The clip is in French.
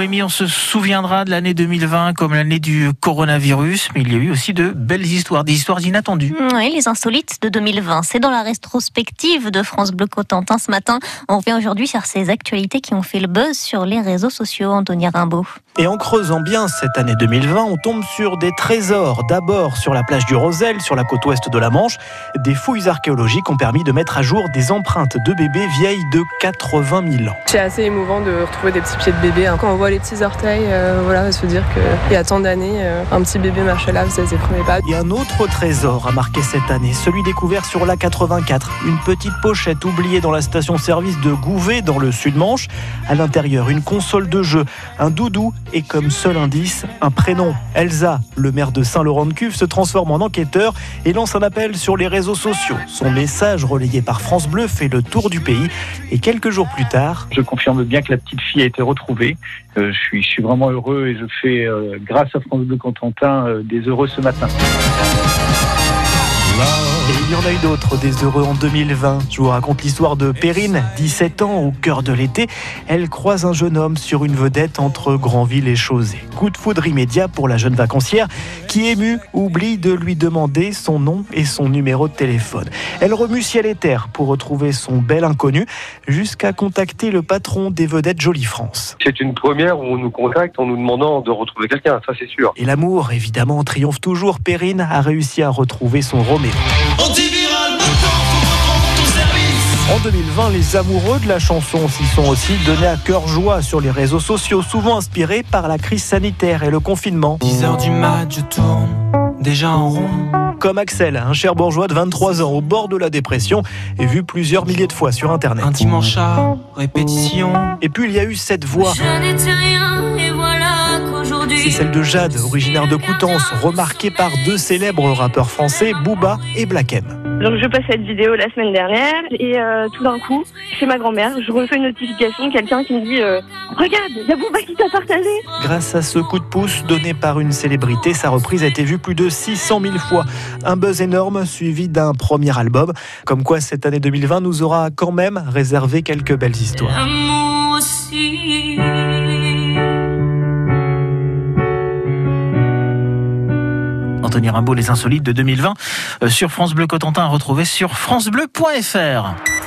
Noémie, on se souviendra de l'année 2020 comme l'année du coronavirus, mais il y a eu aussi de belles histoires, des histoires inattendues. Oui, les insolites de 2020. C'est dans la rétrospective de France Bleu Cotentin ce matin. On revient aujourd'hui sur ces actualités qui ont fait le buzz sur les réseaux sociaux, Anthony Rimbaud. Et en creusant bien cette année 2020, on tombe sur des trésors. D'abord sur la plage du Rosel, sur la côte ouest de la Manche. Des fouilles archéologiques ont permis de mettre à jour des empreintes de bébés vieilles de 80 000 ans. C'est assez émouvant de retrouver des petits pieds de bébé. hein. Quand on voit les petits orteils, euh, voilà, se dire qu'il y a tant d'années, euh, un petit bébé marchait là, faisait ses premiers pas. Et un autre trésor a marqué cette année, celui découvert sur l'A84. Une petite pochette oubliée dans la station-service de Gouvet, dans le Sud-Manche. À l'intérieur, une console de jeu, un doudou et comme seul indice, un prénom. Elsa, le maire de Saint-Laurent-de-Cuve, se transforme en enquêteur et lance un appel sur les réseaux sociaux. Son message, relayé par France Bleu, fait le tour du pays. Et quelques jours plus tard, Je confirme bien que la petite fille a été retrouvée. Euh, je, suis, vraiment heureux et je fais, euh, grâce à France Bleu Contentin, euh, des heureux ce matin. Et il y en a eu d'autres, des heureux en 2020. Je vous raconte l'histoire de Perrine, 17 ans, au cœur de l'été. Elle croise un jeune homme sur une vedette entre Granville et Chausey. Coup de foudre immédiat pour la jeune vacancière qui, émue, oublie de lui demander son nom et son numéro de téléphone. Elle remue ciel et terre pour retrouver son bel inconnu jusqu'à contacter le patron des vedettes Jolie France. C'est une première où on nous contacte en nous demandant de retrouver quelqu'un, ça c'est sûr. Et l'amour, évidemment, triomphe toujours. Perrine a réussi à retrouver son Roméo. En 2020, les amoureux de la chanson s'y sont aussi donnés à cœur joie sur les réseaux sociaux, souvent inspirés par la crise sanitaire et le confinement. 10 heures du mat, je tourne déjà en rond. Comme Axel, un cher bourgeois de 23 ans au bord de la dépression et vu plusieurs milliers de fois sur Internet. Un dimanche à répétition. Et puis il y a eu cette voix, Je c'est celle de Jade, originaire de Coutances, remarquée par deux célèbres rappeurs français, Booba et Black M. Donc je passe cette vidéo la semaine dernière et euh, tout d'un coup, chez ma grand-mère, je reçois une notification de quelqu'un qui me dit euh, Regarde, il y a Booba qui t'a partagé Grâce à ce coup de pouce donné par une célébrité, sa reprise a été vue plus de 600 000 fois. Un buzz énorme suivi d'un premier album. Comme quoi cette année 2020 nous aura quand même réservé quelques belles histoires. Aussi. Les insolites de 2020 euh, sur France Bleu Cotentin à retrouver sur francebleu.fr.